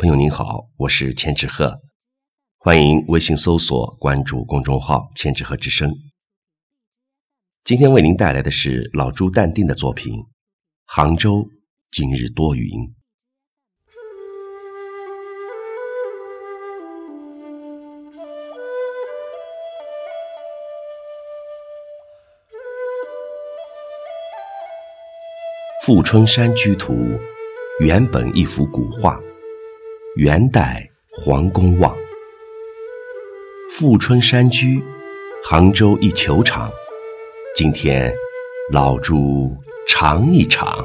朋友您好，我是千纸鹤，欢迎微信搜索关注公众号“千纸鹤之声”。今天为您带来的是老朱淡定的作品《杭州今日多云》。《富春山居图》原本一幅古画。元代黄公望，富春山居，杭州一球场。今天，老朱尝一尝。